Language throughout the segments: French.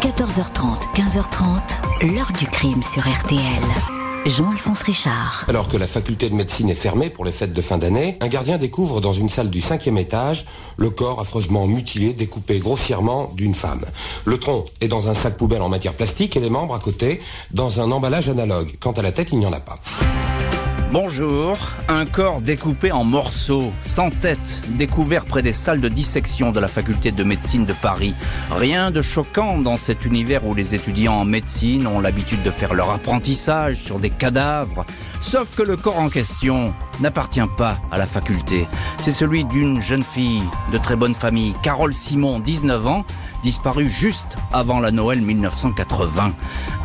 14h30, 15h30, l'heure du crime sur RTL. Jean-Alphonse Richard. Alors que la faculté de médecine est fermée pour les fêtes de fin d'année, un gardien découvre dans une salle du cinquième étage le corps affreusement mutilé, découpé grossièrement d'une femme. Le tronc est dans un sac poubelle en matière plastique et les membres à côté dans un emballage analogue. Quant à la tête, il n'y en a pas. Bonjour, un corps découpé en morceaux, sans tête, découvert près des salles de dissection de la faculté de médecine de Paris. Rien de choquant dans cet univers où les étudiants en médecine ont l'habitude de faire leur apprentissage sur des cadavres. Sauf que le corps en question n'appartient pas à la faculté. C'est celui d'une jeune fille de très bonne famille, Carole Simon, 19 ans, disparue juste avant la Noël 1980.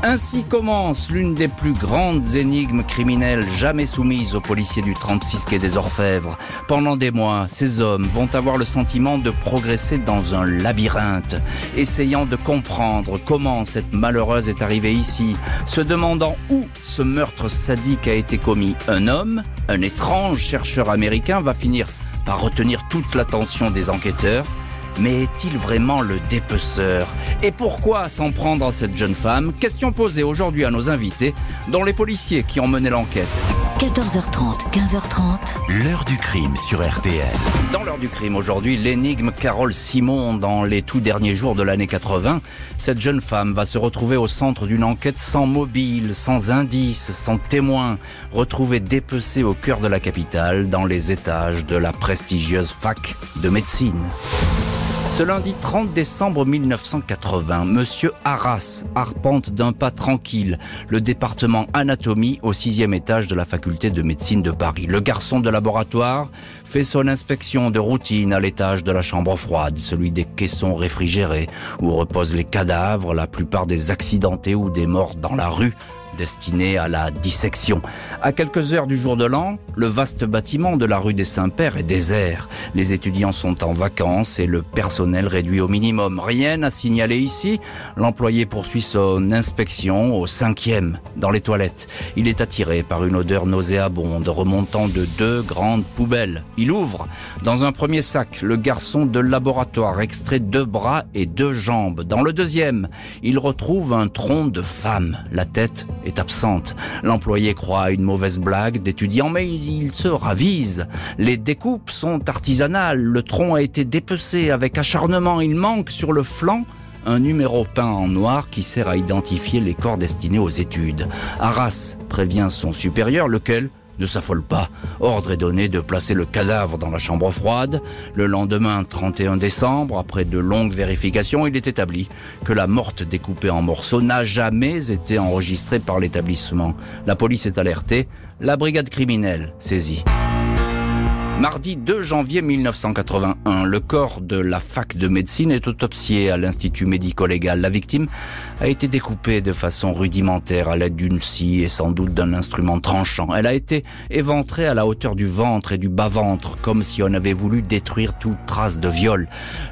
Ainsi commence l'une des plus grandes énigmes criminelles jamais soumises aux policiers du 36 quai des Orfèvres. Pendant des mois, ces hommes vont avoir le sentiment de progresser dans un labyrinthe, essayant de comprendre comment cette malheureuse est arrivée ici, se demandant où ce meurtre sadique a été commis. Un homme, un étrange chercheur américain, va finir par retenir toute l'attention des enquêteurs mais est-il vraiment le dépeceur? Et pourquoi s'en prendre à cette jeune femme? Question posée aujourd'hui à nos invités, dont les policiers qui ont mené l'enquête. 14h30, 15h30. L'heure du crime sur RTL. Dans l'heure du crime aujourd'hui, l'énigme Carole Simon dans les tout derniers jours de l'année 80. Cette jeune femme va se retrouver au centre d'une enquête sans mobile, sans indice, sans témoin, retrouvée dépecée au cœur de la capitale, dans les étages de la prestigieuse fac de médecine. Ce lundi 30 décembre 1980, Monsieur Arras arpente d'un pas tranquille le département anatomie au sixième étage de la faculté de médecine de Paris. Le garçon de laboratoire fait son inspection de routine à l'étage de la chambre froide, celui des caissons réfrigérés, où reposent les cadavres, la plupart des accidentés ou des morts dans la rue destiné à la dissection. À quelques heures du jour de l'an, le vaste bâtiment de la rue des Saints-Pères est désert. Les étudiants sont en vacances et le personnel réduit au minimum. Rien à signaler ici. L'employé poursuit son inspection au cinquième, dans les toilettes. Il est attiré par une odeur nauséabonde remontant de deux grandes poubelles. Il ouvre. Dans un premier sac, le garçon de laboratoire extrait deux bras et deux jambes. Dans le deuxième, il retrouve un tronc de femme. La tête est absente. L'employé croit à une mauvaise blague d'étudiant, mais il se ravise. Les découpes sont artisanales. Le tronc a été dépecé avec acharnement. Il manque sur le flanc un numéro peint en noir qui sert à identifier les corps destinés aux études. Arras prévient son supérieur, lequel ne s'affole pas. Ordre est donné de placer le cadavre dans la chambre froide. Le lendemain 31 décembre, après de longues vérifications, il est établi que la morte découpée en morceaux n'a jamais été enregistrée par l'établissement. La police est alertée, la brigade criminelle saisie. Mardi 2 janvier 1981, le corps de la fac de médecine est autopsié à l'Institut médico-légal. La victime a été découpée de façon rudimentaire à l'aide d'une scie et sans doute d'un instrument tranchant. Elle a été éventrée à la hauteur du ventre et du bas-ventre, comme si on avait voulu détruire toute trace de viol.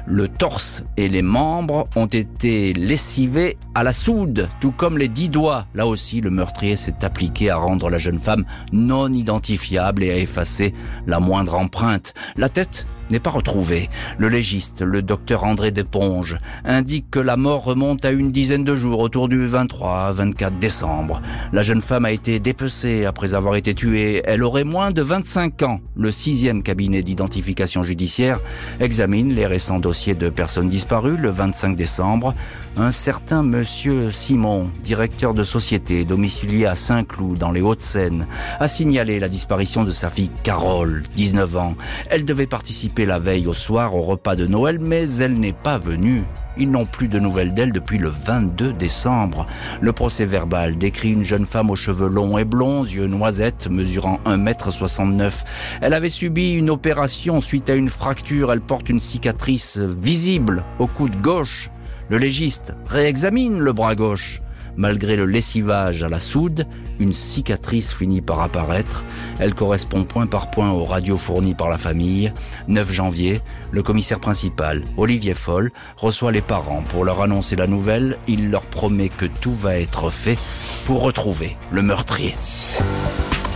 Le torse et les membres ont été lessivés à la soude, tout comme les dix doigts. Là aussi, le meurtrier s'est appliqué à rendre la jeune femme non identifiable et à effacer la moindre empreinte. La tête n'est pas retrouvée. Le légiste, le docteur André Desponges, indique que la mort remonte à une dizaine de jours, autour du 23-24 décembre. La jeune femme a été dépecée après avoir été tuée. Elle aurait moins de 25 ans. Le sixième cabinet d'identification judiciaire examine les récents dossiers de personnes disparues le 25 décembre. Un certain monsieur Simon, directeur de société domicilié à Saint-Cloud dans les Hauts-de-Seine, a signalé la disparition de sa fille Carole, 19 ans. Elle devait participer la veille au soir au repas de Noël, mais elle n'est pas venue. Ils n'ont plus de nouvelles d'elle depuis le 22 décembre. Le procès verbal décrit une jeune femme aux cheveux longs et blonds, yeux noisettes, mesurant 1m69. Elle avait subi une opération suite à une fracture. Elle porte une cicatrice visible au coude gauche. Le légiste réexamine le bras gauche. Malgré le lessivage à la soude, une cicatrice finit par apparaître. Elle correspond point par point aux radios fournies par la famille. 9 janvier, le commissaire principal, Olivier Foll, reçoit les parents pour leur annoncer la nouvelle. Il leur promet que tout va être fait pour retrouver le meurtrier.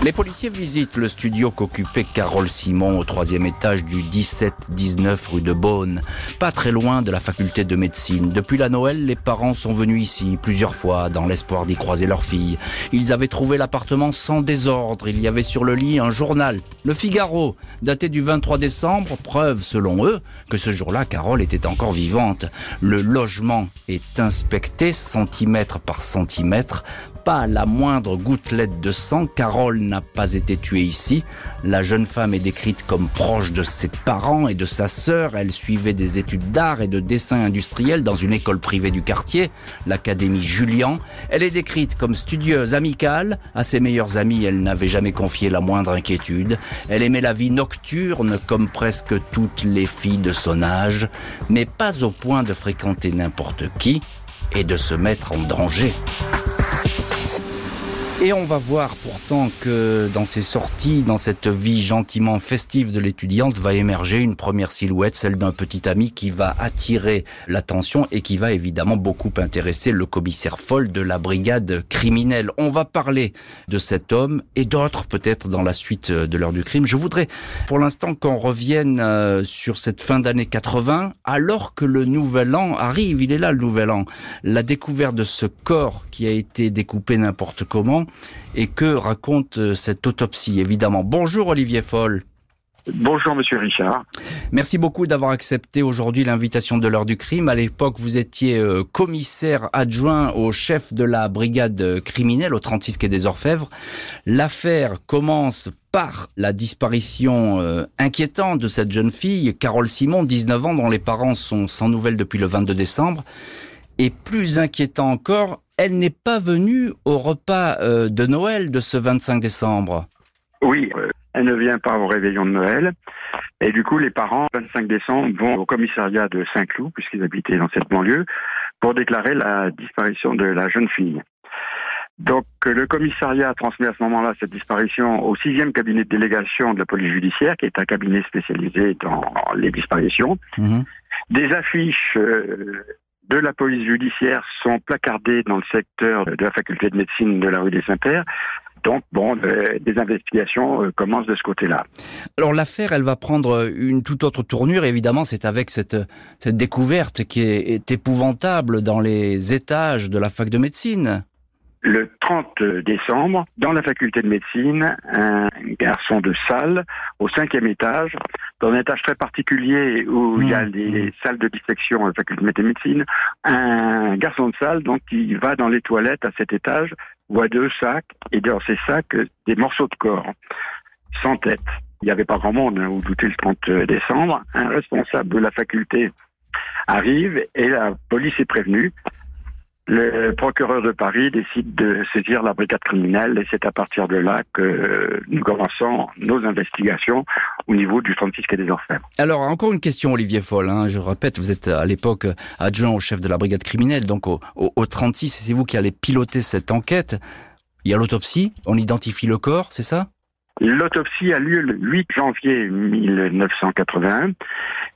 Les policiers visitent le studio qu'occupait Carole Simon au troisième étage du 17-19 rue de Beaune, pas très loin de la faculté de médecine. Depuis la Noël, les parents sont venus ici plusieurs fois dans l'espoir d'y croiser leur fille. Ils avaient trouvé l'appartement sans désordre. Il y avait sur le lit un journal, Le Figaro, daté du 23 décembre, preuve selon eux que ce jour-là, Carole était encore vivante. Le logement est inspecté centimètre par centimètre pas la moindre gouttelette de sang. Carole n'a pas été tuée ici. La jeune femme est décrite comme proche de ses parents et de sa sœur. Elle suivait des études d'art et de dessin industriel dans une école privée du quartier, l'Académie Julian. Elle est décrite comme studieuse, amicale. À ses meilleurs amis, elle n'avait jamais confié la moindre inquiétude. Elle aimait la vie nocturne comme presque toutes les filles de son âge, mais pas au point de fréquenter n'importe qui et de se mettre en danger. Jesus. Et on va voir pourtant que dans ces sorties, dans cette vie gentiment festive de l'étudiante, va émerger une première silhouette, celle d'un petit ami qui va attirer l'attention et qui va évidemment beaucoup intéresser le commissaire Foll de la brigade criminelle. On va parler de cet homme et d'autres peut-être dans la suite de l'heure du crime. Je voudrais pour l'instant qu'on revienne euh, sur cette fin d'année 80, alors que le nouvel an arrive, il est là le nouvel an. La découverte de ce corps qui a été découpé n'importe comment, et que raconte euh, cette autopsie, évidemment. Bonjour Olivier Foll. Bonjour Monsieur Richard. Merci beaucoup d'avoir accepté aujourd'hui l'invitation de l'heure du crime. À l'époque, vous étiez euh, commissaire adjoint au chef de la brigade criminelle au 36 quai des Orfèvres. L'affaire commence par la disparition euh, inquiétante de cette jeune fille, Carole Simon, 19 ans, dont les parents sont sans nouvelles depuis le 22 décembre. Et plus inquiétant encore, elle n'est pas venue au repas euh, de Noël de ce 25 décembre. Oui, euh, elle ne vient pas au réveillon de Noël. Et du coup, les parents, 25 décembre, vont au commissariat de Saint-Cloud, puisqu'ils habitaient dans cette banlieue, pour déclarer la disparition de la jeune fille. Donc, le commissariat transmet à ce moment-là cette disparition au sixième cabinet de délégation de la police judiciaire, qui est un cabinet spécialisé dans les disparitions. Mhm. Des affiches euh, de la police judiciaire sont placardés dans le secteur de la faculté de médecine de la rue des Saints-Pères. Donc, bon, euh, des investigations euh, commencent de ce côté-là. Alors, l'affaire, elle va prendre une toute autre tournure. Évidemment, c'est avec cette, cette découverte qui est épouvantable dans les étages de la fac de médecine le 30 décembre, dans la faculté de médecine, un garçon de salle au cinquième étage, dans un étage très particulier où il y a mmh, les mmh. salles de dissection à la faculté de médecine, un garçon de salle donc qui va dans les toilettes à cet étage, voit deux sacs et dans ces sacs des morceaux de corps, sans tête. Il n'y avait pas grand monde, hein, vous doutez, le 30 décembre. Un responsable de la faculté arrive et la police est prévenue. Le procureur de Paris décide de saisir la brigade criminelle et c'est à partir de là que nous commençons nos investigations au niveau du 36 quai des Orfèvres. Alors, encore une question, Olivier Foll. Hein. je répète, vous êtes à l'époque adjoint au chef de la brigade criminelle, donc au, au, au 36, c'est vous qui allez piloter cette enquête. Il y a l'autopsie, on identifie le corps, c'est ça? L'autopsie a lieu le 8 janvier 1981. Le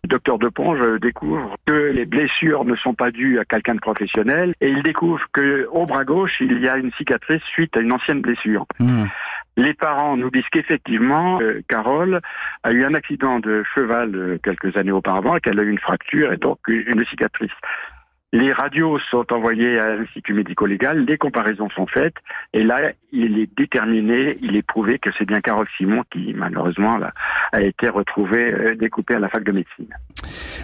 docteur Deponge découvre que les blessures ne sont pas dues à quelqu'un de professionnel et il découvre que au bras gauche, il y a une cicatrice suite à une ancienne blessure. Hmm. Les parents nous disent qu'effectivement, euh, Carole a eu un accident de cheval euh, quelques années auparavant et qu'elle a eu une fracture et donc une cicatrice. Les radios sont envoyées à l'Institut médico-légal, les comparaisons sont faites, et là, il est déterminé, il est prouvé que c'est bien Carole Simon qui, malheureusement, a été retrouvée euh, découpée à la fac de médecine.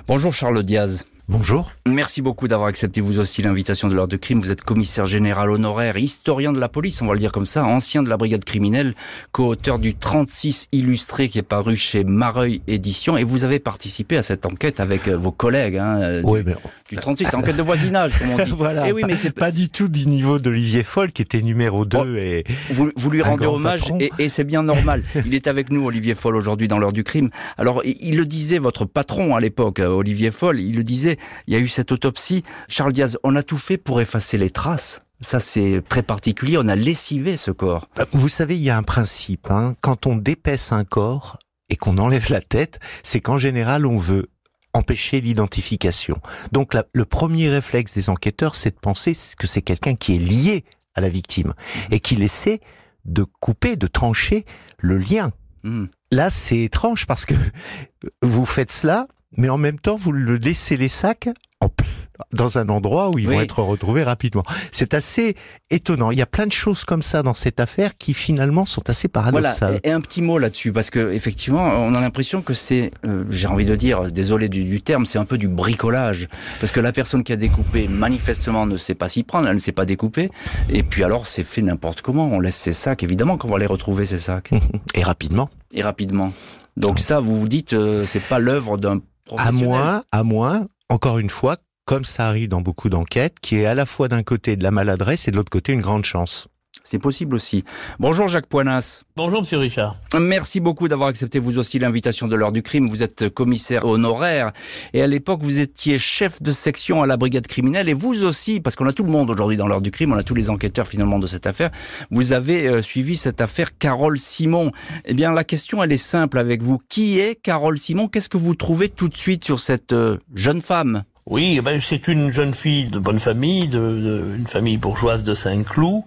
Bonjour Charles Diaz. Bonjour. Merci beaucoup d'avoir accepté vous aussi l'invitation de l'ordre de crime. Vous êtes commissaire général honoraire, historien de la police, on va le dire comme ça, ancien de la brigade criminelle, co-auteur du 36 illustré qui est paru chez Mareuil Édition. Et vous avez participé à cette enquête avec euh, vos collègues hein, euh, oui, mais... du 36, enquête de voisinage, comme on dit. voilà, et eh oui, mais c'est pas du tout du niveau d'Olivier Foll qui était numéro 2 et vous, vous lui rendez hommage et, et c'est bien normal. il est avec nous, Olivier Foll, aujourd'hui dans l'heure du crime. Alors, il le disait, votre patron à l'époque, euh, Olivier Foll, il le disait, il y a eu cette autopsie. Charles Diaz, on a tout fait pour effacer les traces. Ça, c'est très particulier. On a lessivé ce corps. Bah, vous savez, il y a un principe. Hein. Quand on dépaisse un corps et qu'on enlève la tête, c'est qu'en général, on veut empêcher l'identification. Donc, le premier réflexe des enquêteurs, c'est de penser que c'est quelqu'un qui est lié à la victime et qu'il essaie de couper, de trancher le lien. Hmm. Là, c'est étrange parce que vous faites cela, mais en même temps, vous le laissez les sacs en dans un endroit où ils vont être retrouvés rapidement. C'est assez étonnant. Il y a plein de choses comme ça dans cette affaire qui finalement sont assez paradoxales. et et un petit mot là-dessus, parce que effectivement, on a l'impression que c'est, euh, j'ai envie de dire, désolé du, du terme, c'est un peu du bricolage, parce que la personne qui a découpé, manifestement, ne sait pas s'y prendre, elle ne sait pas découper, et puis alors c'est fait n'importe comment, on laisse ses sacs, évidemment qu'on va les retrouver ces sacs, Et rapidement. et rapidement. Donc ça, vous vous dites, euh, c'est pas l'œuvre d'un À moins, à moins, encore une fois, comme ça arrive dans beaucoup d'enquêtes, qui est à la fois d'un côté de la maladresse et de l'autre côté une grande chance. C'est possible aussi. Bonjour Jacques Poinas. Bonjour Monsieur Richard. Merci beaucoup d'avoir accepté vous aussi l'invitation de l'heure du crime. Vous êtes commissaire honoraire et à l'époque vous étiez chef de section à la brigade criminelle et vous aussi, parce qu'on a tout le monde aujourd'hui dans l'heure du crime, on a tous les enquêteurs finalement de cette affaire, vous avez euh, suivi cette affaire Carole Simon. Eh bien la question elle est simple avec vous. Qui est Carole Simon? Qu'est-ce que vous trouvez tout de suite sur cette euh, jeune femme? Oui, eh ben, c'est une jeune fille de bonne famille, de, de- une famille bourgeoise de Saint-Cloud,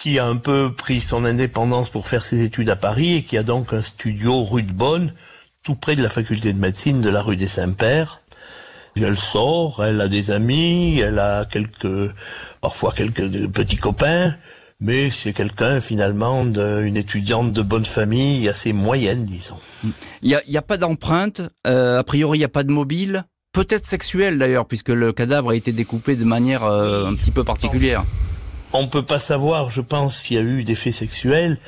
qui a un peu pris son indépendance pour faire ses études à Paris et qui a donc un studio rue de Bonne, tout près de la faculté de médecine de la rue des Saints-Pères. Elle sort, elle a des amis, elle a quelques, parfois quelques petits copains, mais c'est quelqu'un finalement d'une étudiante de bonne famille assez moyenne, disons. Il n'y a, y a pas d'empreinte, euh, a priori il n'y a pas de mobile, peut-être sexuelle d'ailleurs, puisque le cadavre a été découpé de manière euh, un petit peu particulière. On peut pas savoir, je pense, s'il y a eu des faits sexuels.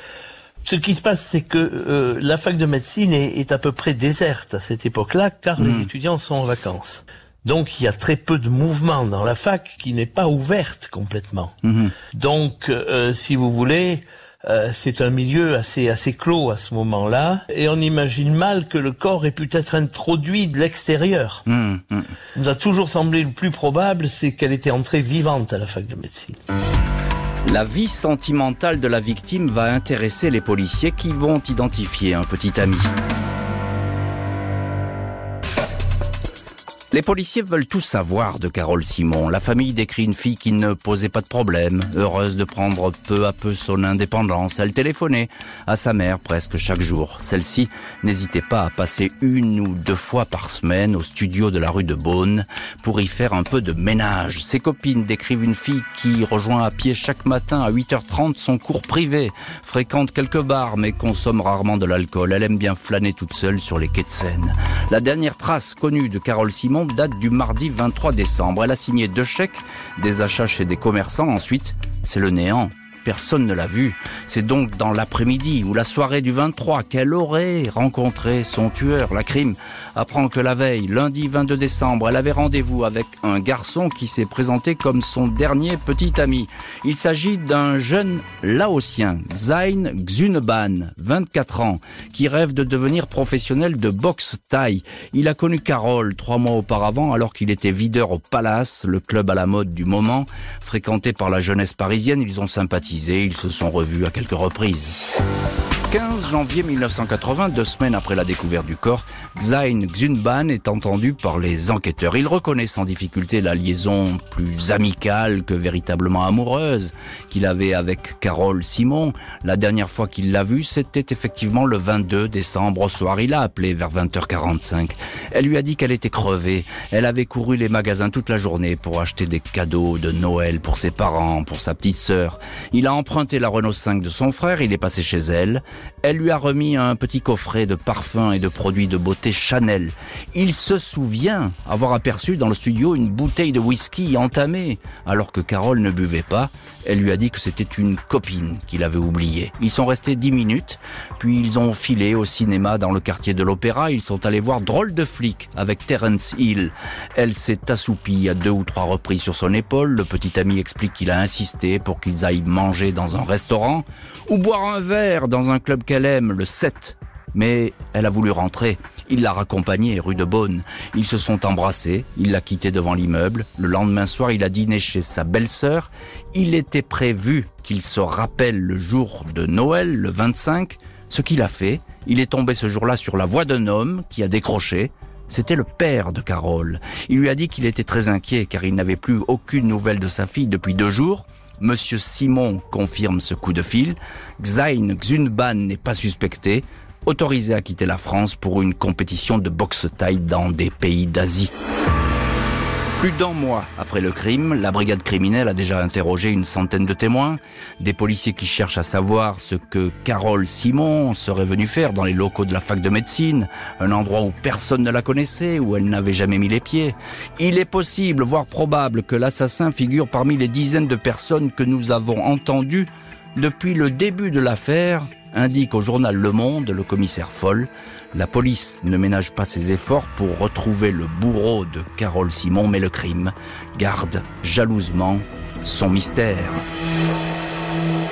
Ce qui se passe, c'est que euh, la fac de médecine est, est à peu près déserte à cette époque-là, car les étudiants sont en vacances. Donc il y a très peu de mouvement dans la fac qui n'est pas ouverte complètement. Mhm. Donc, euh, si vous voulez, euh, c'est un milieu assez assez clos à ce moment-là, et on imagine mal que le corps ait pu être introduit de l'extérieur. Hum. Il nous a toujours semblé le plus probable, c'est qu'elle était entrée vivante à la fac de médecine. La vie sentimentale de la victime va intéresser les policiers qui vont identifier un petit ami. Les policiers veulent tout savoir de Carole Simon. La famille décrit une fille qui ne posait pas de problème, heureuse de prendre peu à peu son indépendance. Elle téléphonait à sa mère presque chaque jour. Celle-ci n'hésitait pas à passer une ou deux fois par semaine au studio de la rue de Beaune pour y faire un peu de ménage. Ses copines décrivent une fille qui rejoint à pied chaque matin à 8h30 son cours privé, fréquente quelques bars mais consomme rarement de l'alcool. Elle aime bien flâner toute seule sur les quais de Seine. La dernière trace connue de Carole Simon date du mardi 23 décembre. Elle a signé deux chèques, des achats chez des commerçants. Ensuite, c'est le néant. Personne ne l'a vue. C'est donc dans l'après-midi ou la soirée du 23 qu'elle aurait rencontré son tueur. La crime apprend que la veille, lundi 22 décembre, elle avait rendez-vous avec un garçon qui s'est présenté comme son dernier petit ami. Il s'agit d'un jeune laotien, Zain Xuneban, 24 ans, qui rêve de devenir professionnel de boxe thaï. Il a connu Carole trois mois auparavant alors qu'il était videur au Palace, le club à la mode du moment. Fréquenté par la jeunesse parisienne, ils ont sympathisé, ils se sont revus à quelques reprises. 15 janvier 1980, deux semaines après la découverte du corps, Zain Xunban est entendu par les enquêteurs. Il reconnaît sans difficulté la liaison plus amicale que véritablement amoureuse qu'il avait avec Carole Simon. La dernière fois qu'il l'a vue, c'était effectivement le 22 décembre au soir. Il a appelé vers 20h45. Elle lui a dit qu'elle était crevée. Elle avait couru les magasins toute la journée pour acheter des cadeaux de Noël pour ses parents, pour sa petite sœur. Il a emprunté la Renault 5 de son frère, il est passé chez elle. Elle lui a remis un petit coffret de parfums et de produits de beauté Chanel. Il se souvient avoir aperçu dans le studio une bouteille de whisky entamée, alors que Carole ne buvait pas. Elle lui a dit que c'était une copine qu'il avait oubliée. Ils sont restés dix minutes, puis ils ont filé au cinéma dans le quartier de l'Opéra. Ils sont allés voir Drôle de flic avec Terence Hill. Elle s'est assoupie à deux ou trois reprises sur son épaule. Le petit ami explique qu'il a insisté pour qu'ils aillent manger dans un restaurant ou boire un verre dans un club qu'elle aime, le 7. Mais elle a voulu rentrer. Il l'a raccompagnée rue de Beaune. Ils se sont embrassés. Il l'a quittée devant l'immeuble. Le lendemain soir, il a dîné chez sa belle-sœur. Il était prévu qu'il se rappelle le jour de Noël, le 25. Ce qu'il a fait, il est tombé ce jour-là sur la voix d'un homme qui a décroché. C'était le père de Carole. Il lui a dit qu'il était très inquiet car il n'avait plus aucune nouvelle de sa fille depuis deux jours. Monsieur Simon confirme ce coup de fil. Xain Xunban n'est pas suspecté, autorisé à quitter la France pour une compétition de boxe taille dans des pays d'Asie. Plus d'un mois après le crime, la brigade criminelle a déjà interrogé une centaine de témoins, des policiers qui cherchent à savoir ce que Carole Simon serait venue faire dans les locaux de la fac de médecine, un endroit où personne ne la connaissait, où elle n'avait jamais mis les pieds. Il est possible, voire probable, que l'assassin figure parmi les dizaines de personnes que nous avons entendues depuis le début de l'affaire, indique au journal Le Monde le commissaire Foll. La police ne ménage pas ses efforts pour retrouver le bourreau de Carole Simon, mais le crime garde jalousement son mystère.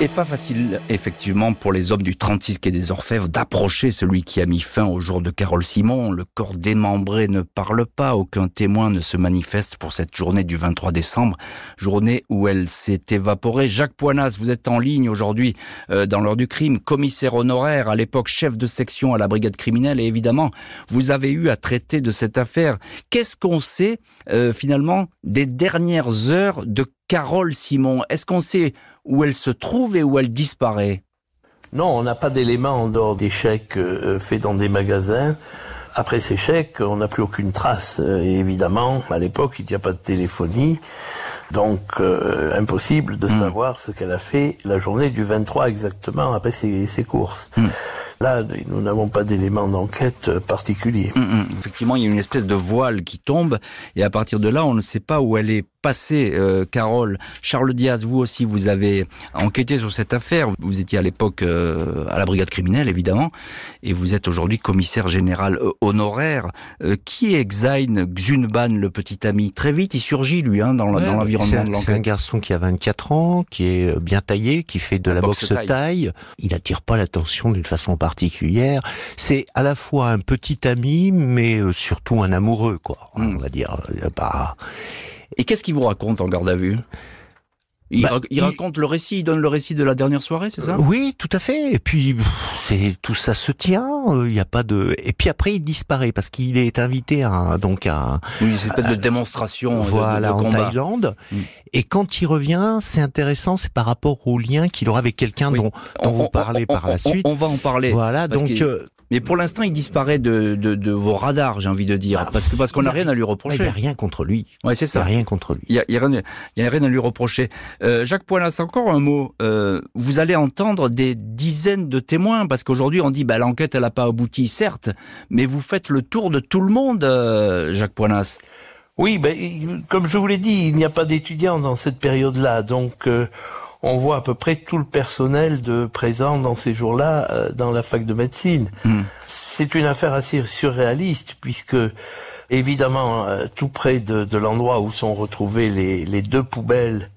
Et pas facile, effectivement, pour les hommes du 36 quai des Orfèvres d'approcher celui qui a mis fin au jour de Carole Simon. Le corps démembré ne parle pas, aucun témoin ne se manifeste pour cette journée du 23 décembre, journée où elle s'est évaporée. Jacques Poinas, vous êtes en ligne aujourd'hui euh, dans l'heure du crime, commissaire honoraire, à l'époque chef de section à la brigade criminelle, et évidemment, vous avez eu à traiter de cette affaire. Qu'est-ce qu'on sait euh, finalement des dernières heures de Carole Simon Est-ce qu'on sait où elle se trouve et où elle disparaît? Non, on n'a pas d'éléments en dehors des chèques euh, faits dans des magasins. Après ces chèques, on n'a plus aucune trace. Euh, et évidemment, à l'époque, il n'y a pas de téléphonie. Donc, euh, impossible de Mm. savoir ce qu'elle a fait la journée du 23 exactement après ses, ses courses. Mm. Là, nous n'avons pas d'éléments d'enquête euh, particuliers. Hum, hum. Effectivement, il y a une espèce de voile qui tombe, et à partir de là, on ne sait pas où elle est passée, euh, Carole. Charles Diaz, vous aussi, vous avez enquêté sur cette affaire. Vous étiez à l'époque euh, à la brigade criminelle, évidemment, et vous êtes aujourd'hui commissaire général honoraire. Euh, qui est Xain Xunban, le petit ami? Très vite, il surgit, lui, hein, dans Ouais, l'environnement c'est un- de C'est un l'enquête. garçon qui a 24 ans, qui est bien taillé, qui fait de la boxe boxe taille. Il attire pas l'attention d'une façon particulière. C'est à la fois un petit ami, mais euh, surtout un amoureux, quoi. On va dire. euh, Bah, Et qu'est-ce qu'il vous raconte en garde à vue? Il, Bah, il il- raconte le récit, il donne le récit de la dernière soirée, c'est ça? Euh, Oui, tout à fait. Et puis c'est tout ça se tient. euh, Il n'y a pas de. Et puis après il disparaît parce qu'il est invité à donc à Oui, une espèce de démonstration de- de- voilà de, en combat. Thaïlande. Mm. Et quand il revient, c'est intéressant, c'est par rapport au lien qu'il aura avec quelqu'un Oui. dont, dont vous parlez par la on- suite. On va en parler. voilà, donc euh, Mais pour l'instant, il disparaît de, de, de vos radars, j'ai envie de dire, parce que parce qu'on n'a rien à lui il n'y reprocher. a rien contre lui. Ouais, c'est Il n'y a ça. rien contre lui. Il y a, il y a rien, il y a rien à lui reprocher. Euh, Jacques Poinas, encore un mot. Euh, vous allez entendre des dizaines de témoins, parce qu'aujourd'hui on dit, bah l'enquête elle n'a pas abouti, certes, mais vous faites le tour de tout le monde, euh, Jacques Poinas. Oui, ben, comme je vous l'ai dit, il n'y a pas d'étudiants dans cette période-là, donc euh, on voit à peu près tout le personnel de présent dans ces jours-là euh, dans la fac de médecine. Hmm. C'est une affaire assez surréaliste puisque évidemment euh, tout près de, de l'endroit où sont retrouvées les, les deux poubelles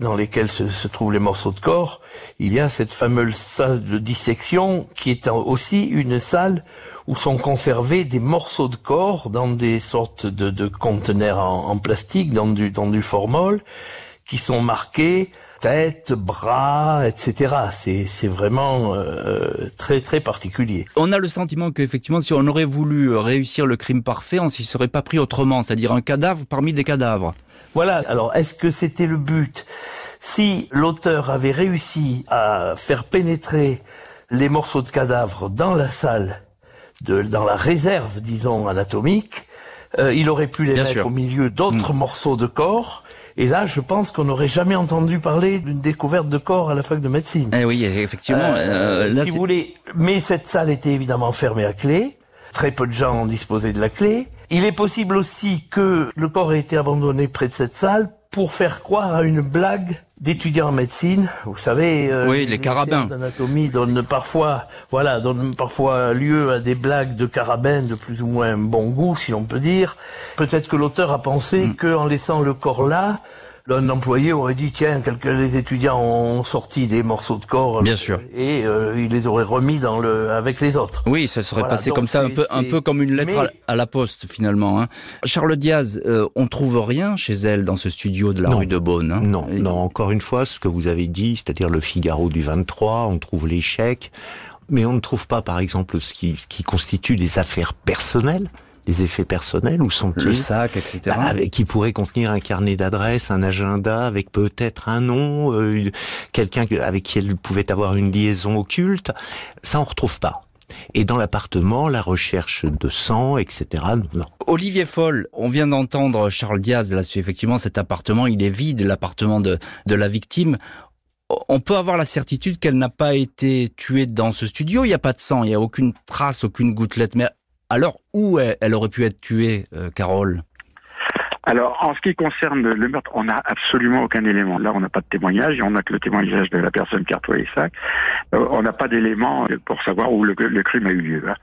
dans lesquelles se, se trouvent les morceaux de corps, il y a cette fameuse salle de dissection qui est aussi une salle où sont conservés des morceaux de corps dans des sortes de, de conteneurs en, en plastique, dans du, dans du formol, qui sont marqués tête, bras, etc. C'est, c'est vraiment euh, très très particulier. On a le sentiment qu'effectivement, si on aurait voulu euh, réussir le crime parfait, on s'y serait pas pris autrement, c'est-à-dire un cadavre parmi des cadavres. Voilà. Alors, est-ce que c'était le but? Si l'auteur avait réussi à faire pénétrer les morceaux de cadavres dans la salle, de, dans la réserve, disons, anatomique, euh, il aurait pu les Bien mettre sûr. au milieu d'autres morceaux de corps. Et là, je pense qu'on n'aurait jamais entendu parler d'une découverte de corps à la fac de médecine. Eh oui, effectivement. Euh, euh, là, si vous voulez, mais cette salle était évidemment fermée à clé. Très peu de gens ont disposé de la clé. Il est possible aussi que le corps ait été abandonné près de cette salle pour faire croire à une blague d'étudiants en médecine. Vous savez, euh, Oui, les carabins. d'anatomie donnent parfois, voilà, donnent parfois lieu à des blagues de carabins de plus ou moins bon goût, si l'on peut dire. Peut-être que l'auteur a pensé Mm. que en laissant le corps là, un employé aurait dit tiens, quelques les étudiants ont sorti des morceaux de corps Bien sûr. et euh, il les aurait remis dans le avec les autres. Oui, ça serait Voilà, passé comme ça, un peu, un peu comme une lettre à, mais- à la poste finalement. Hein. Charles Diaz, euh, on trouve rien chez elle dans ce studio de la Non. rue de Beaune. hein. Non, Et- non, encore une fois, ce que vous avez dit, c'est-à-dire le Figaro du 23, on trouve l'échec, mais on ne trouve pas, par exemple, ce qui, ce qui constitue des affaires personnelles, les effets personnels Où sont-ils Le sac, etc. Bah, avec- qui pourrait contenir un carnet d'adresses, un agenda avec peut-être un nom, euh, quelqu'un que- avec qui elle pouvait avoir une liaison occulte. Ça, on retrouve pas. Et dans l'appartement, la recherche de sang, etc. Non. Olivier Foll, on vient d'entendre Charles Diaz là-dessus. Effectivement, cet appartement, il est vide, l'appartement de, de la victime. On peut avoir la certitude qu'elle n'a pas été tuée dans ce studio. Il n'y a pas de sang, il n'y a aucune trace, aucune gouttelette. Mais alors, où elle, aurait pu être tuée, euh, Carole? Alors, en ce qui concerne le meurtre, on n'a absolument aucun élément. Là, on n'a pas de témoignage, on n'a que le témoignage de la personne qui a retrouvé les sacs. Euh, on n'a pas d'éléments pour savoir où le, crime a eu lieu. hein.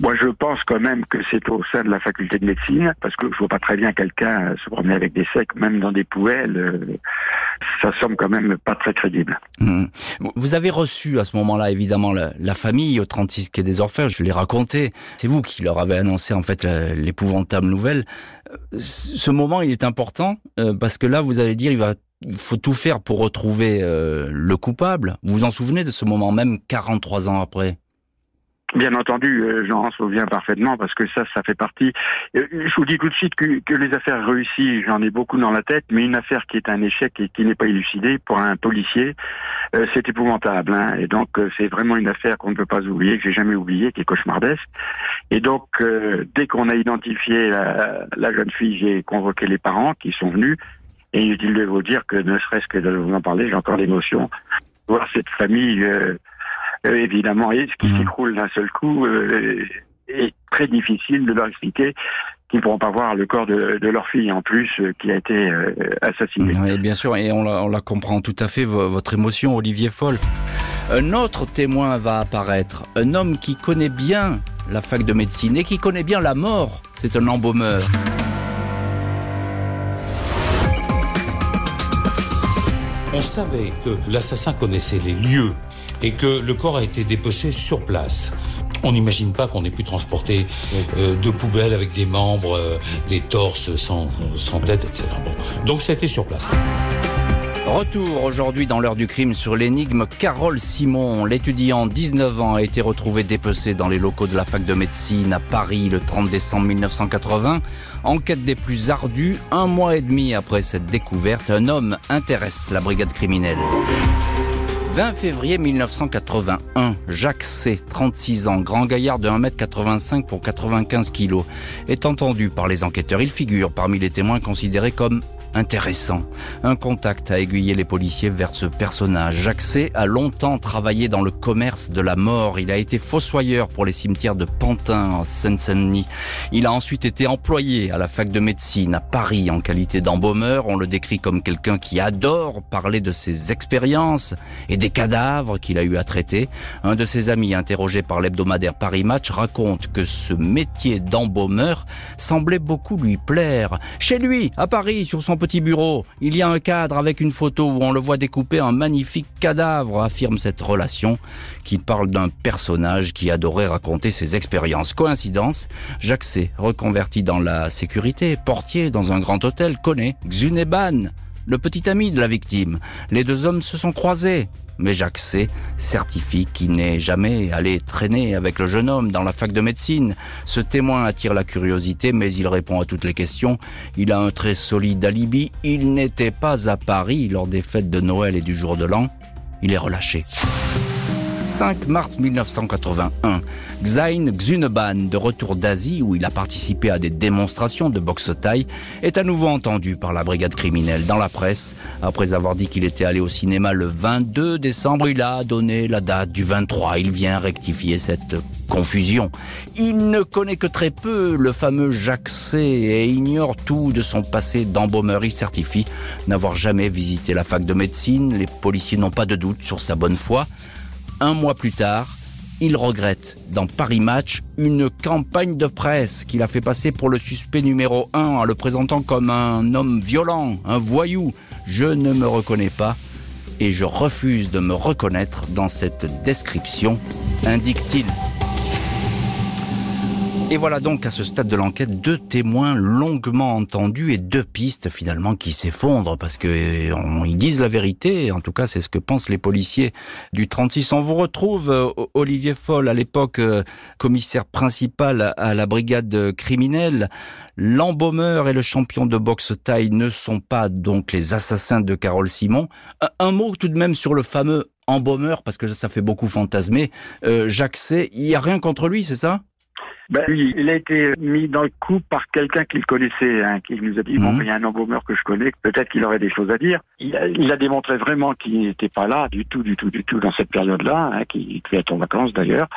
Moi, je pense quand même que c'est au sein de la faculté de médecine, parce que je vois pas très bien quelqu'un se promener avec des secs, même dans des poubelles. euh, ça semble quand même pas très crédible. Hmm. Vous avez reçu à ce moment-là, évidemment, la, la famille au 36 quai des Orfèvres. Je l'ai raconté. C'est vous qui leur avez annoncé, en fait, l'épouvantable nouvelle. Ce moment, il est important euh, parce que là, vous allez dire, il va, faut tout faire pour retrouver euh, le coupable. Vous vous en souvenez de ce moment, même 43 ans après? Bien entendu, euh, j'en souviens parfaitement parce que ça, ça fait partie. Euh, Je vous dis tout de suite que, que les affaires réussies, j'en ai beaucoup dans la tête, mais une affaire qui est un échec et qui n'est pas élucidée pour un policier, euh, c'est épouvantable. hein. Et donc, c'est vraiment une affaire qu'on ne peut pas oublier, que j'ai jamais oublié, qui est cauchemardesque. Et donc, dès qu'on a identifié la, la jeune fille, j'ai convoqué les parents qui sont venus. Et inutile de vous dire que ne serait-ce que de vous en parler, j'ai encore l'émotion. Voir cette famille. euh, euh, évidemment, et ce qui Mhm. s'écroule d'un seul coup euh, est très difficile de leur expliquer qu'ils ne pourront pas voir le corps de, de leur fille en plus euh, qui a été euh, assassinée. Oui, bien sûr, et on la, on la comprend tout à fait, vo- votre émotion, Olivier Foll. Un autre témoin va apparaître, un homme qui connaît bien la fac de médecine et qui connaît bien la mort. C'est un embaumeur. On savait que l'assassin connaissait les lieux et que le corps a été dépecé sur place. On n'imagine pas qu'on ait pu transporter euh, deux poubelles avec des membres, euh, des torses sans, sans tête, etc. Donc ça a été sur place. Retour aujourd'hui dans l'heure du crime sur l'énigme Carole Simon. L'étudiant, 19 ans, a été retrouvé dépecé dans les locaux de la fac de médecine à Paris le 30 décembre 1980. Enquête des plus ardues, un mois et demi après cette découverte, un homme intéresse la brigade criminelle. 20 février 1981, Jacques C., 36 ans, grand gaillard de 1m85 pour 95 kg, est entendu par les enquêteurs. Il figure parmi les témoins considérés comme intéressant. Un contact a aiguillé les policiers vers ce personnage. C. a longtemps travaillé dans le commerce de la mort. Il a été fossoyeur pour les cimetières de Pantin en Seine-Saint-Denis. Il a ensuite été employé à la fac de médecine à Paris en qualité d'embaumeur. On le décrit comme quelqu'un qui adore parler de ses expériences et des cadavres qu'il a eu à traiter. Un de ses amis interrogé par l'hebdomadaire Paris Match raconte que ce métier d'embaumeur semblait beaucoup lui plaire. Chez lui, à Paris, sur son petit bureau, il y a un cadre avec une photo où on le voit découper un magnifique cadavre, affirme cette relation qui parle d'un personnage qui adorait raconter ses expériences. Coïncidence, Jacques reconverti dans la sécurité, portier dans un grand hôtel, connaît Xuneban, le petit ami de la victime. Les deux hommes se sont croisés. Mais Jacques C. certifie qu'il n'est jamais allé traîner avec le jeune homme dans la fac de médecine. Ce témoin attire la curiosité, mais il répond à toutes les questions. Il a un très solide alibi. Il n'était pas à Paris lors des fêtes de Noël et du jour de l'an. Il est relâché. 5 mars 1981, Xain Xuneban, de retour d'Asie où il a participé à des démonstrations de boxe taille, est à nouveau entendu par la brigade criminelle dans la presse. Après avoir dit qu'il était allé au cinéma le 22 décembre, il a donné la date du 23. Il vient rectifier cette confusion. Il ne connaît que très peu le fameux Jacques C et ignore tout de son passé d'embaumeur. Il certifie n'avoir jamais visité la fac de médecine. Les policiers n'ont pas de doute sur sa bonne foi. Un mois plus tard, il regrette dans Paris Match une campagne de presse qu'il a fait passer pour le suspect numéro un en le présentant comme un homme violent, un voyou. Je ne me reconnais pas et je refuse de me reconnaître dans cette description, indique-t-il. Et voilà donc à ce stade de l'enquête deux témoins longuement entendus et deux pistes finalement qui s'effondrent parce que euh, ils disent la vérité. En tout cas, c'est ce que pensent les policiers du 36. On vous retrouve euh, Olivier Foll à l'époque euh, commissaire principal à la brigade criminelle. L'embaumeur et le champion de boxe taille ne sont pas donc les assassins de Carole Simon. Un mot tout de même sur le fameux embaumeur parce que ça fait beaucoup fantasmer. Jacques C, il n'y a rien contre lui, c'est ça? Ben, il a été mis dans le coup par quelqu'un qu'il connaissait, hein, qui nous a dit, bon, mhm. il y a un embaumeur que je connais, peut-être qu'il aurait des choses à dire. Il a, il a démontré vraiment qu'il n'était pas là du tout, du tout, du tout dans cette période-là, hein, qu'il devait être en vacances d'ailleurs.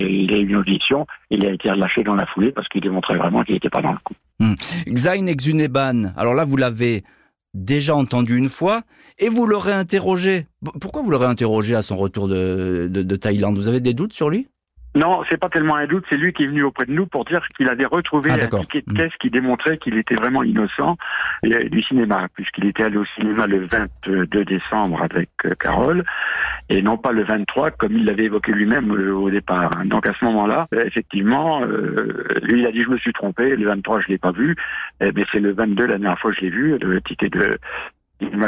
Et il a eu une audition, il a été relâché dans la foulée parce qu'il démontrait vraiment qu'il n'était pas dans le coup. Mmh. Xain Exuneban, alors là vous l'avez déjà entendu une fois et vous l'aurez interrogé. Pourquoi vous l'aurez interrogé à son retour de, de, de Thaïlande? Vous avez des doutes sur lui? Non, c'est pas tellement un doute, c'est lui qui est venu auprès de nous pour dire qu'il avait retrouvé ah, un ticket de caisse qui démontrait qu'il était vraiment innocent du cinéma, puisqu'il était allé au cinéma le 22 décembre avec euh, Carole, et non pas le 23 comme il l'avait évoqué lui-même euh, au départ. Donc à ce moment-là, euh, effectivement, lui il a dit je me suis trompé, le 23 je l'ai pas vu, mais c'est le 22 la dernière fois que je l'ai vu, le ticket de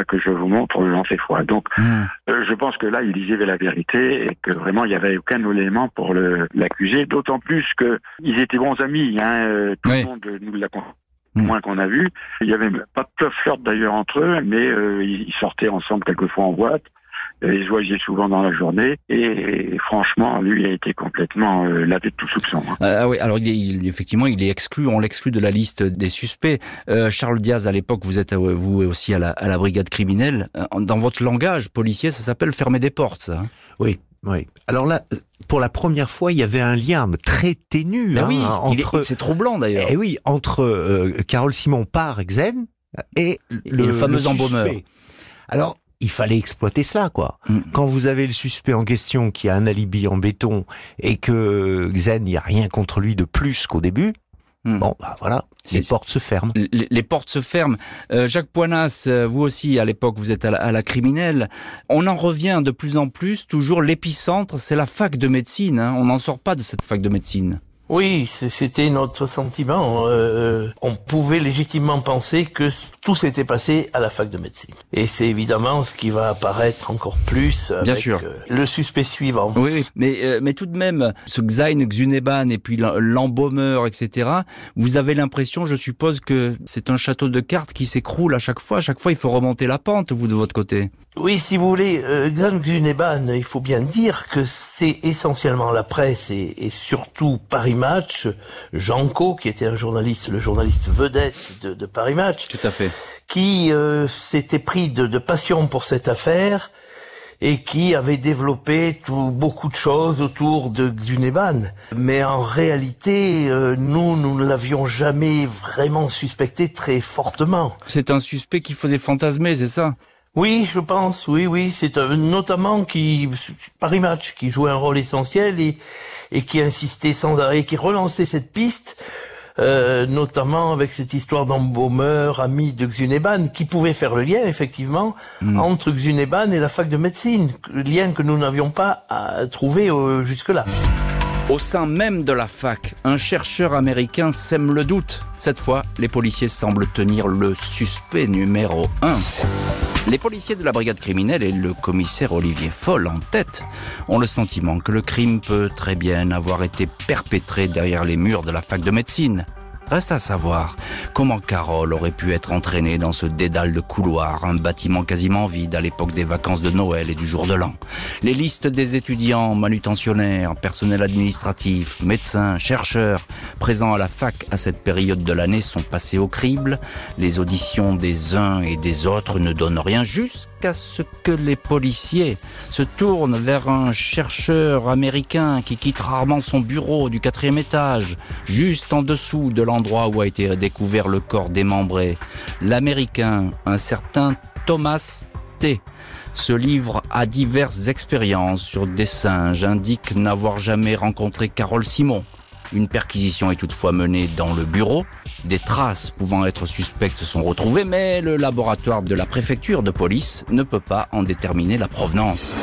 que je vous montre lancer fois. Donc, hmm. euh, je pense que là, il disait la vérité et que vraiment, il n'y avait aucun élément pour l'accuser. D'autant plus que ils étaient bons amis. Hein, euh, tout le monde nous l'a hmm. moins qu'on a vu. Il y avait pas de flirt d'ailleurs entre eux, mais euh, ils sortaient ensemble quelquefois en boîte. Euh, il se voyait souvent dans la journée et, franchement, lui a été complètement euh, lavé de tout soupçon. Hein. Ah, ah oui, alors il effectivement, il est exclu, on l'exclut de la liste des suspects. Euh, Charles Diaz, à l'époque, vous êtes vous aussi à la, à la brigade criminelle. Dans votre langage policier, ça s'appelle fermer des portes. Ça, hein oui. Oui. Alors là, pour la première fois, il y avait un lien très ténu ben hein, entre. C'est troublant d'ailleurs. Et eh oui, entre Carole Simon par Xen et, le, fameux embaumeur. Alors, il fallait exploiter cela, quoi. Mm. Quand vous avez le suspect en question qui a un alibi en béton et que Xen, n'y a rien contre lui de plus qu'au début, mm. Bon, bah voilà, les portes se ferment. Les, portes se ferment. Euh, Jacques Poinas, euh, vous aussi, à l'époque, vous êtes à la, criminelle. On en revient de plus en plus. Toujours l'épicentre, c'est la fac de médecine. Hein. On n'en sort pas de cette fac de médecine. Oui, c'était notre sentiment. Euh, on pouvait légitimement penser que tout s'était passé à la fac de médecine. Et c'est évidemment ce qui va apparaître encore plus avec Bien sûr. Euh, le suspect suivant. Oui, mais, euh, mais tout de même, ce Xain, Xuneban et puis l'embaumeur, etc., vous avez l'impression, je suppose, que c'est un château de cartes qui s'écroule à chaque fois. À chaque fois, il faut remonter la pente, vous, de votre côté. Oui, si vous voulez, euh, Xuneban, il faut bien dire que c'est essentiellement la presse et, et surtout Paris Match, Janco, qui était un journaliste, le journaliste vedette de, de Paris Match. Tout à fait. Qui euh, s'était pris de, de, passion pour cette affaire et qui avait développé tout, beaucoup de choses autour de Xuneban. Mais en réalité, euh, nous, nous ne l'avions jamais vraiment suspecté très fortement. C'est un suspect qui faisait fantasmer, c'est ça? Oui, je pense, oui, oui, c'est notamment qui Paris Match qui jouait un rôle essentiel et, et qui insistait sans arrêt, qui relançait cette piste, euh, notamment avec cette histoire d'embaumeur, ami de Xuneban, qui pouvait faire le lien effectivement hmm. entre Xuneban et la fac de médecine, lien que nous n'avions pas à trouver euh, jusque-là. Au sein même de la fac, un chercheur américain sème le doute. Cette fois, les policiers semblent tenir le suspect numéro 1. Les policiers de la brigade criminelle et le commissaire Olivier Foll en tête ont le sentiment que le crime peut très bien avoir été perpétré derrière les murs de la fac de médecine. Reste à savoir comment Carole aurait pu être entraînée dans ce dédale de couloir, un bâtiment quasiment vide à l'époque des vacances de Noël et du jour de l'an. Les listes des étudiants, manutentionnaires, personnel administratif, médecins, chercheurs présents à la fac à cette période de l'année sont passés au crible. Les auditions des uns et des autres ne donnent rien jusqu'à ce que les policiers se tournent vers un chercheur américain qui quitte rarement son bureau du quatrième étage, juste en dessous de l'endroit endroit où a été découvert le corps démembré. L'Américain, un certain Thomas T. Ce livre a diverses expériences sur des singes, indique n'avoir jamais rencontré Carole Simon. Une perquisition est toutefois menée dans le bureau. Des traces pouvant être suspectes sont retrouvées, mais le laboratoire de la préfecture de police ne peut pas en déterminer la provenance.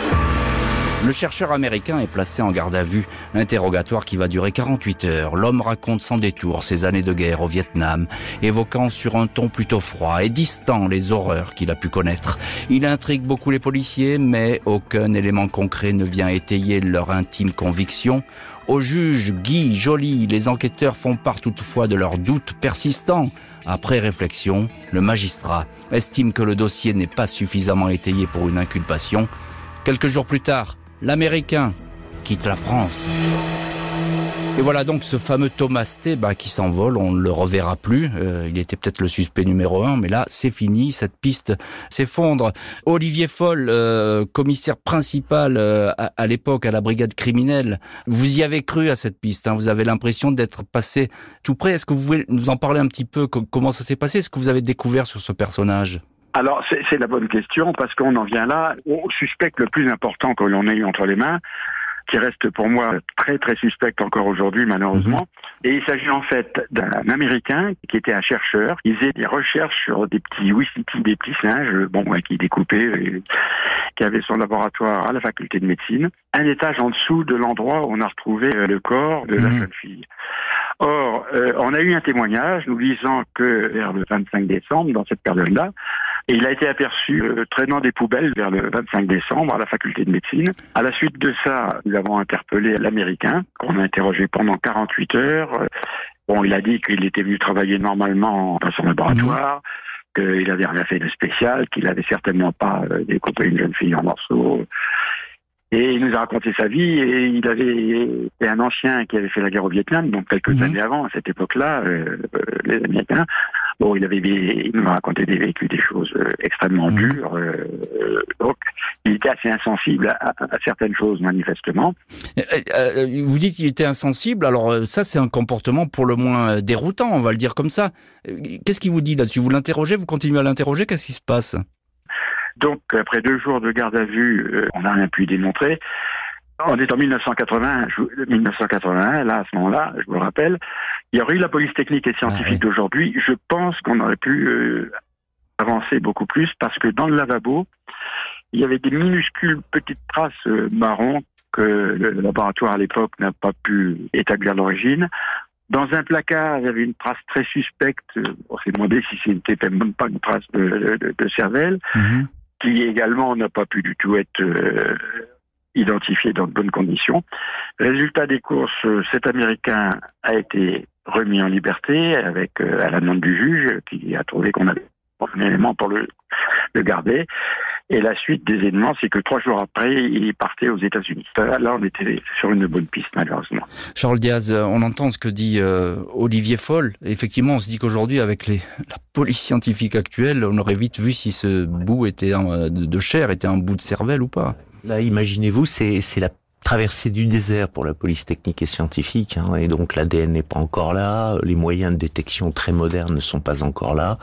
Le chercheur américain est placé en garde à vue, interrogatoire qui va durer 48 heures. L'homme raconte sans détour ses années de guerre au Vietnam, évoquant sur un ton plutôt froid et distant les horreurs qu'il a pu connaître. Il intrigue beaucoup les policiers, mais aucun élément concret ne vient étayer leur intime conviction. Au juge Guy Joly, les enquêteurs font part toutefois de leurs doutes persistants. Après réflexion, le magistrat estime que le dossier n'est pas suffisamment étayé pour une inculpation. Quelques jours plus tard, l'Américain quitte la France. Et voilà donc ce fameux Thomas T bah, qui s'envole, on ne le reverra plus. Euh, il était peut-être le suspect numéro un, mais là c'est fini, cette piste s'effondre. Olivier Foll, euh, commissaire principal euh, à, l'époque à la brigade criminelle, vous y avez cru à cette piste, hein, vous avez l'impression d'être passé tout près. Est-ce que vous pouvez nous en parler un petit peu, comment ça s'est passé? Est-ce que vous avez découvert sur ce personnage? Alors, c'est la bonne question parce qu'on en vient là au suspect le plus important que l'on ait eu entre les mains, qui reste pour moi très très suspect encore aujourd'hui malheureusement. Et il s'agit en fait d'un Américain qui était un chercheur. Il faisait des recherches sur des petits whisky, des petits singes, bon, ouais, qui découpait, et qui avait son laboratoire à la faculté de médecine, un étage en dessous de l'endroit où on a retrouvé euh, le corps de la Mhm. jeune fille. Or, euh, on a eu un témoignage nous disant que vers le 25 décembre, dans cette période-là, et il a été aperçu euh, traînant des poubelles vers le 25 décembre à la faculté de médecine. À la suite de ça, nous avons interpellé l'Américain, qu'on a interrogé pendant 48 heures. Bon, il a dit qu'il était venu travailler normalement dans son laboratoire, qu'il avait rien fait de spécial, qu'il avait certainement pas euh, découpé une jeune fille en morceaux. Et il nous a raconté sa vie et il avait été un ancien qui avait fait la guerre au Vietnam, donc quelques Mhm. années avant, à cette époque-là, euh, euh, les Américains. Bon, il avait, il nous a raconté des vécus, des choses euh, extrêmement Mhm. dures. euh, euh, donc, il était assez insensible à, à- certaines choses, manifestement. Euh, Vous dites qu'il était insensible, alors ça c'est un comportement pour le moins déroutant, on va le dire comme ça. Qu'est-ce qu'il vous dit là-dessus? Vous l'interrogez, vous continuez à l'interroger, qu'est-ce qui se passe? Donc, après deux jours de garde à vue, on n'a rien pu démontrer. On est en 1980, je- 1981, là, à ce moment-là, je me rappelle, il y aurait eu la police technique et scientifique Ah oui. d'aujourd'hui. Je pense qu'on aurait pu euh, avancer beaucoup plus parce que dans le lavabo, il y avait des minuscules petites traces euh, marron que le laboratoire à l'époque n'a pas pu établir l'origine. Dans un placard, il y avait une trace très suspecte. euh, On s'est demandé si c'était même pas une trace de, de- de cervelle Mhm. qui également n'a pas pu du tout être euh, identifié dans de bonnes conditions. Résultat des courses, euh, cet Américain a été remis en liberté avec euh, à la demande du juge qui a trouvé qu'on avait un élément pour le, garder. Et la suite des événements, c'est que trois jours après, il partait aux États-Unis. Là, on était sur une bonne piste, malheureusement. Charles Diaz, euh, on entend ce que dit Olivier Foll. Effectivement, on se dit qu'aujourd'hui, avec la police scientifique actuelle, on aurait vite vu si ce bout était de chair était un bout de cervelle ou pas. Là, imaginez-vous, c'est la traversée du désert pour la police technique et scientifique, hein, et donc l'ADN n'est pas encore là, les moyens de détection très modernes ne sont pas encore là.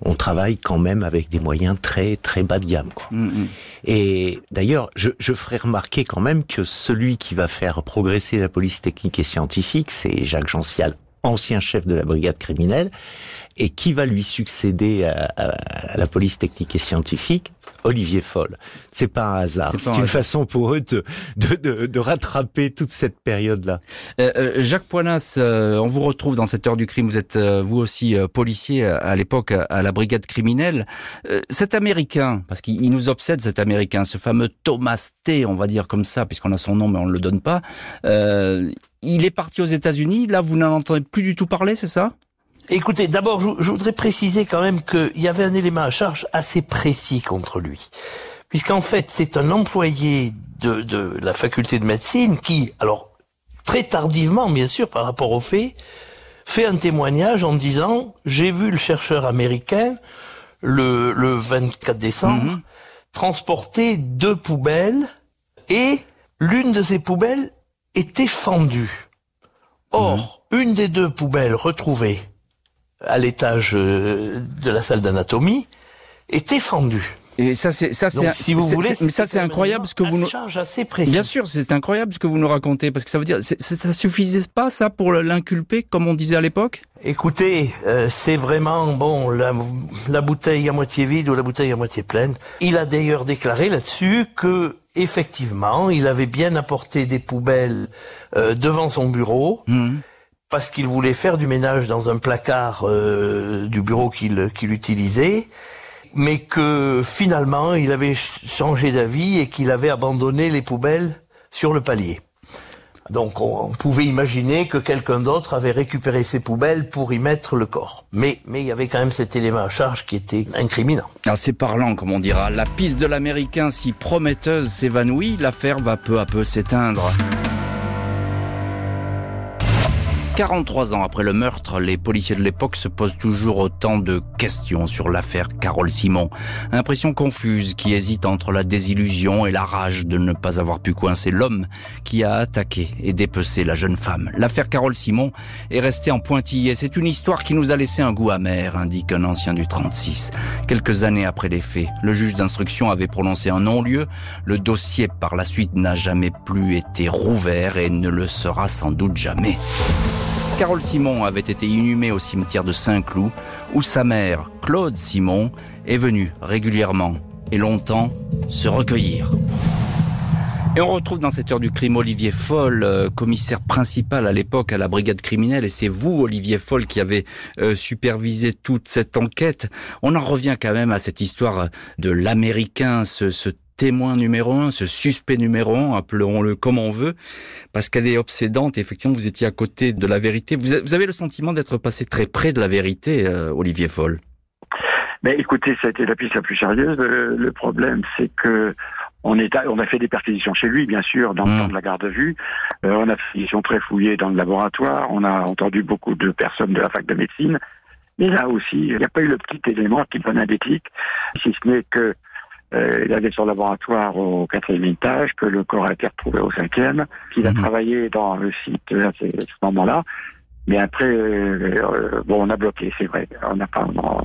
On travaille quand même avec des moyens très très bas de gamme. Quoi. Mhm. Et d'ailleurs, je, je ferai remarquer quand même que celui qui va faire progresser la police technique et scientifique, c'est Jacques Gencial, ancien chef de la brigade criminelle, et qui va lui succéder à, à- à la police technique et scientifique Olivier Foll. C'est pas un hasard. C'est une façon pour eux de, de, de, de rattraper toute cette période-là. Euh, euh, Jacques Poinas, euh, on vous retrouve dans cette heure du crime. Vous êtes euh, vous aussi euh, policier à, l'époque à, la brigade criminelle. Euh, cet Américain, parce qu'il il nous obsède cet Américain, ce fameux Thomas T, on va dire comme ça, puisqu'on a son nom mais on ne le donne pas. euh, il est parti aux États-Unis. Là, vous n'en entendez plus du tout parler, c'est ça? Écoutez, d'abord, je, je voudrais préciser quand même qu'il y avait un élément à charge assez précis contre lui. Puisqu'en fait, c'est un employé de, de la faculté de médecine qui, alors, très tardivement, bien sûr, par rapport aux faits, fait un témoignage en disant « J'ai vu le chercheur américain le, le 24 décembre Mhm. transporter deux poubelles et l'une de ces poubelles était fendue. Or, une des deux poubelles retrouvées à l'étage euh, de la salle d'anatomie était fendue. Et ça, c'est ça, c'est si vous voulez, mais ça, c'est incroyable ce que vous nous. assez précis. Bien sûr, c'est incroyable ce que vous nous racontez parce que ça veut dire, ça suffisait pas ça pour l'inculper comme on disait à l'époque? Écoutez, euh, c'est vraiment bon la, la bouteille à moitié vide ou la bouteille à moitié pleine. Il a d'ailleurs déclaré là-dessus que effectivement, il avait bien apporté des poubelles euh, devant son bureau. Mhm. Parce qu'il voulait faire du ménage dans un placard euh, du bureau qu'il utilisait, mais que finalement il avait ch- changé d'avis et qu'il avait abandonné les poubelles sur le palier. Donc on, pouvait imaginer que quelqu'un d'autre avait récupéré ces poubelles pour y mettre le corps. Mais mais il y avait quand même cet élément à charge qui était incriminant. Ah, c'est parlant, comme on dira. La piste de l'Américain si prometteuse s'évanouit, l'affaire va peu à peu s'éteindre. 43 ans après le meurtre, les policiers de l'époque se posent toujours autant de questions sur l'affaire Carole Simon. Impression confuse qui hésite entre la désillusion et la rage de ne pas avoir pu coincer l'homme qui a attaqué et dépecé la jeune femme. L'affaire Carole Simon est restée en pointillé. C'est une histoire qui nous a laissé un goût amer, indique un ancien du 36. Quelques années après les faits, le juge d'instruction avait prononcé un non-lieu. Le dossier par la suite n'a jamais plus été rouvert et ne le sera sans doute jamais. Carole Simon avait été inhumée au cimetière de Saint-Cloud, où sa mère, Claude Simon, est venue régulièrement et longtemps se recueillir. Et on retrouve dans cette heure du crime Olivier Foll, euh, commissaire principal à l'époque à la brigade criminelle, et c'est vous, Olivier Foll, qui avez euh, supervisé toute cette enquête. On en revient quand même à cette histoire de l'Américain, ce, ce témoin numéro un, ce suspect numéro un, appelons-le comme on veut, parce qu'elle est obsédante. Effectivement, vous étiez à côté de la vérité. Vous, avez le sentiment d'être passé très près de la vérité, euh, Olivier Foll? Mais écoutez, ça a été la piste la plus sérieuse. Le, le problème, c'est que on, est à- on a fait des perquisitions chez lui, bien sûr, dans le temps de la garde à vue. Euh, on a fait des perquisitions très fouillées dans le laboratoire. On a entendu beaucoup de personnes de la fac de médecine. Mais là aussi, il n'y a pas eu le petit élément qui donne un déclic, si ce n'est que euh, il avait son laboratoire au quatrième étage, que le corps a été retrouvé au cinquième, qu'il a Mhm. travaillé dans le site à ce, ce moment-là. Mais après, euh, euh, bon, on a bloqué, c'est vrai. On n'a pas, on,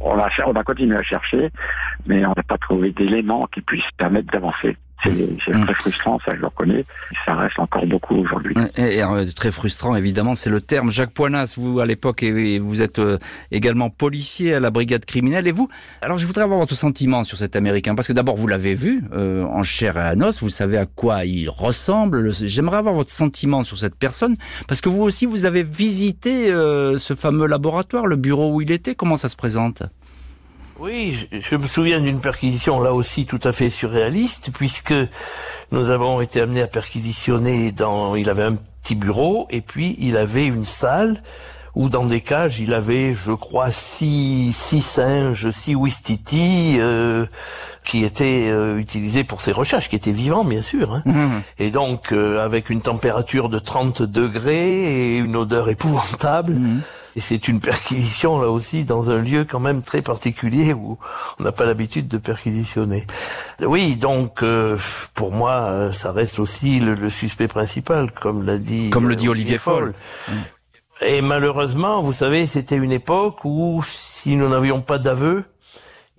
on a, on a continué à chercher, mais on n'a pas trouvé d'éléments qui puissent permettre d'avancer. C'est c'est Mm. très frustrant, ça je le reconnais. Ça reste encore beaucoup aujourd'hui. Et, et, très frustrant, évidemment, c'est le terme. Jacques Poinas, vous à l'époque, vous êtes euh, également policier à la brigade criminelle. Et vous, alors je voudrais avoir votre sentiment sur cet Américain, parce que d'abord vous l'avez vu euh, en chair et en os, vous savez à quoi il ressemble. Le- J'aimerais avoir votre sentiment sur cette personne, parce que vous aussi, vous avez visité euh, ce fameux laboratoire, le bureau où il était. Comment ça se présente? Oui, je, me souviens d'une perquisition là aussi tout à fait surréaliste, puisque nous avons été amenés à perquisitionner dans. Il avait un petit bureau et puis il avait une salle où dans des cages il avait, je crois, six, six singes, six Wistiti euh, qui étaient euh, utilisés pour ses recherches, qui étaient vivants bien sûr. Hein. Et donc euh, avec une température de 30 degrés et une odeur épouvantable. Et c'est une perquisition là aussi dans un lieu quand même très particulier où on n'a pas l'habitude de perquisitionner. Oui, donc euh, pour moi, euh, ça reste aussi le, le suspect principal, comme l'a dit Comme le euh, dit Olivier Foll. Et malheureusement, vous savez, c'était une époque où si nous n'avions pas d'aveu,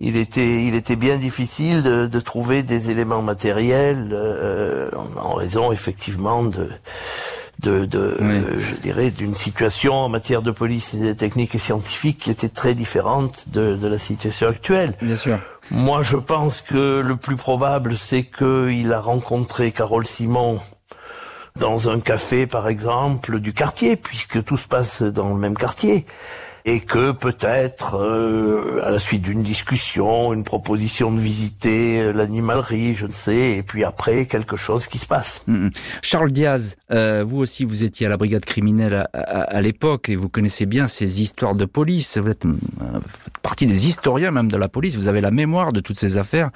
il était, il était bien difficile de, de trouver des éléments matériels euh, en, en raison effectivement de, de, de Oui. euh, je dirais, d'une situation en matière de police technique et scientifique qui était très différente de, de la situation actuelle. Bien sûr. Moi, je pense que le plus probable, c'est qu'il a rencontré Carole Simon dans un café, par exemple, du quartier, puisque tout se passe dans le même quartier. Et que peut-être, euh, à la suite d'une discussion, une proposition de visiter euh, l'animalerie, je ne sais, et puis après, quelque chose qui se passe. Mhm. Charles Diaz, euh, vous aussi, vous étiez à la brigade criminelle à, à- à l'époque et vous connaissez bien ces histoires de police. Vous êtes, euh, faites partie des historiens même de la police. Vous avez la mémoire de toutes ces affaires.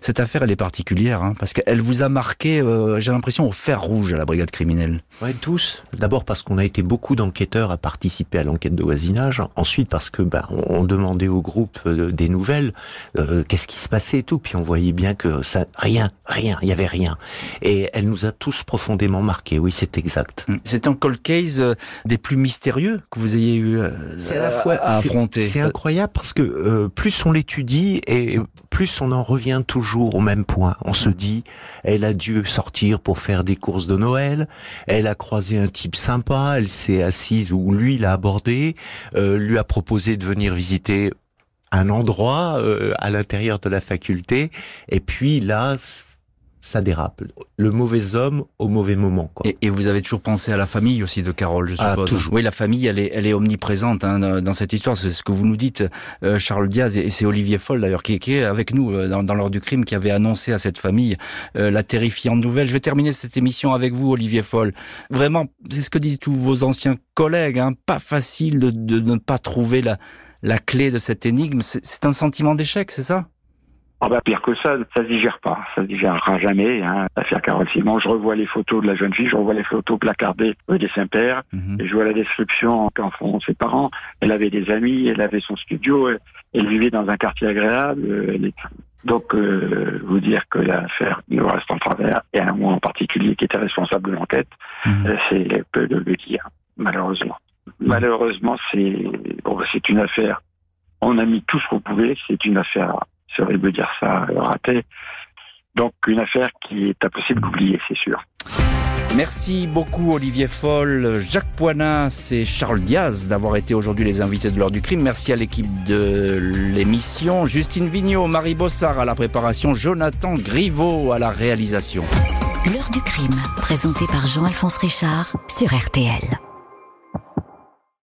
Cette affaire, elle est particulière hein, parce qu'elle vous a marqué, euh, j'ai l'impression, au fer rouge à la brigade criminelle. Ouais, tous. D'abord parce qu'on a été beaucoup d'enquêteurs à participer à l'enquête de voisinage. Ensuite parce que ben, on, demandait au groupe euh, des nouvelles, euh, qu'est-ce qui se passait et tout. Puis on voyait bien que ça, rien, rien, il y avait rien. Et elle nous a tous profondément marqués. Oui, c'est exact. Mhm. C'est un cold case euh, des plus mystérieux que vous ayez eu euh, à la à- fois à c'est- affronter. C'est incroyable parce que euh, plus on l'étudie et plus on en revient toujours au même point. On se dit, elle a dû sortir pour faire des courses de Noël. Elle a croisé un type sympa. Elle s'est assise ou lui l'a abordé, euh, lui a proposé de venir visiter un endroit euh, à l'intérieur de la faculté. Et puis là, ça dérape. Le mauvais homme au mauvais moment. Quoi. Et, vous avez toujours pensé à la famille aussi de Carole, je ah, suppose. toujours. Oui, la famille, elle est, elle est omniprésente hein, dans cette histoire. C'est ce que vous nous dites, euh, Charles Diaz, et c'est Olivier Foll d'ailleurs qui, qui, est avec nous euh, dans, dans l'heure du crime, qui avait annoncé à cette famille euh, la terrifiante nouvelle. Je vais terminer cette émission avec vous, Olivier Foll. Vraiment, c'est ce que disent tous vos anciens collègues. Hein, pas facile de, de ne pas trouver la, la clé de cette énigme. C'est un sentiment d'échec, c'est ça? Ah bah pire que ça, ça se digère pas, ça se digérera jamais. Hein. L'affaire Carole Simon, je revois les photos de la jeune fille, je revois les photos placardées des Saint-Père, mhm. et je vois la description qu'en font ses parents. Elle avait des amis, elle avait son studio, elle, vivait dans un quartier agréable. Elle Donc, euh, vous dire que l'affaire nous reste en travers, et un moi en particulier qui était responsable de l'enquête, mhm. euh, c'est peu de le dire, malheureusement. Malheureusement, c'est bon, c'est une affaire. On a mis tout ce qu'on pouvait. C'est une affaire serait de dire ça raté. Donc une affaire qui est impossible d'oublier, c'est sûr. Merci beaucoup Olivier Foll, Jacques Poinas et Charles Diaz d'avoir été aujourd'hui les invités de l'heure du crime. Merci à l'équipe de l'émission, Justine Vignot, Marie Bossard à la préparation, Jonathan Griveau à la réalisation. L'heure du crime, présenté par Jean-Alphonse Richard sur RTL.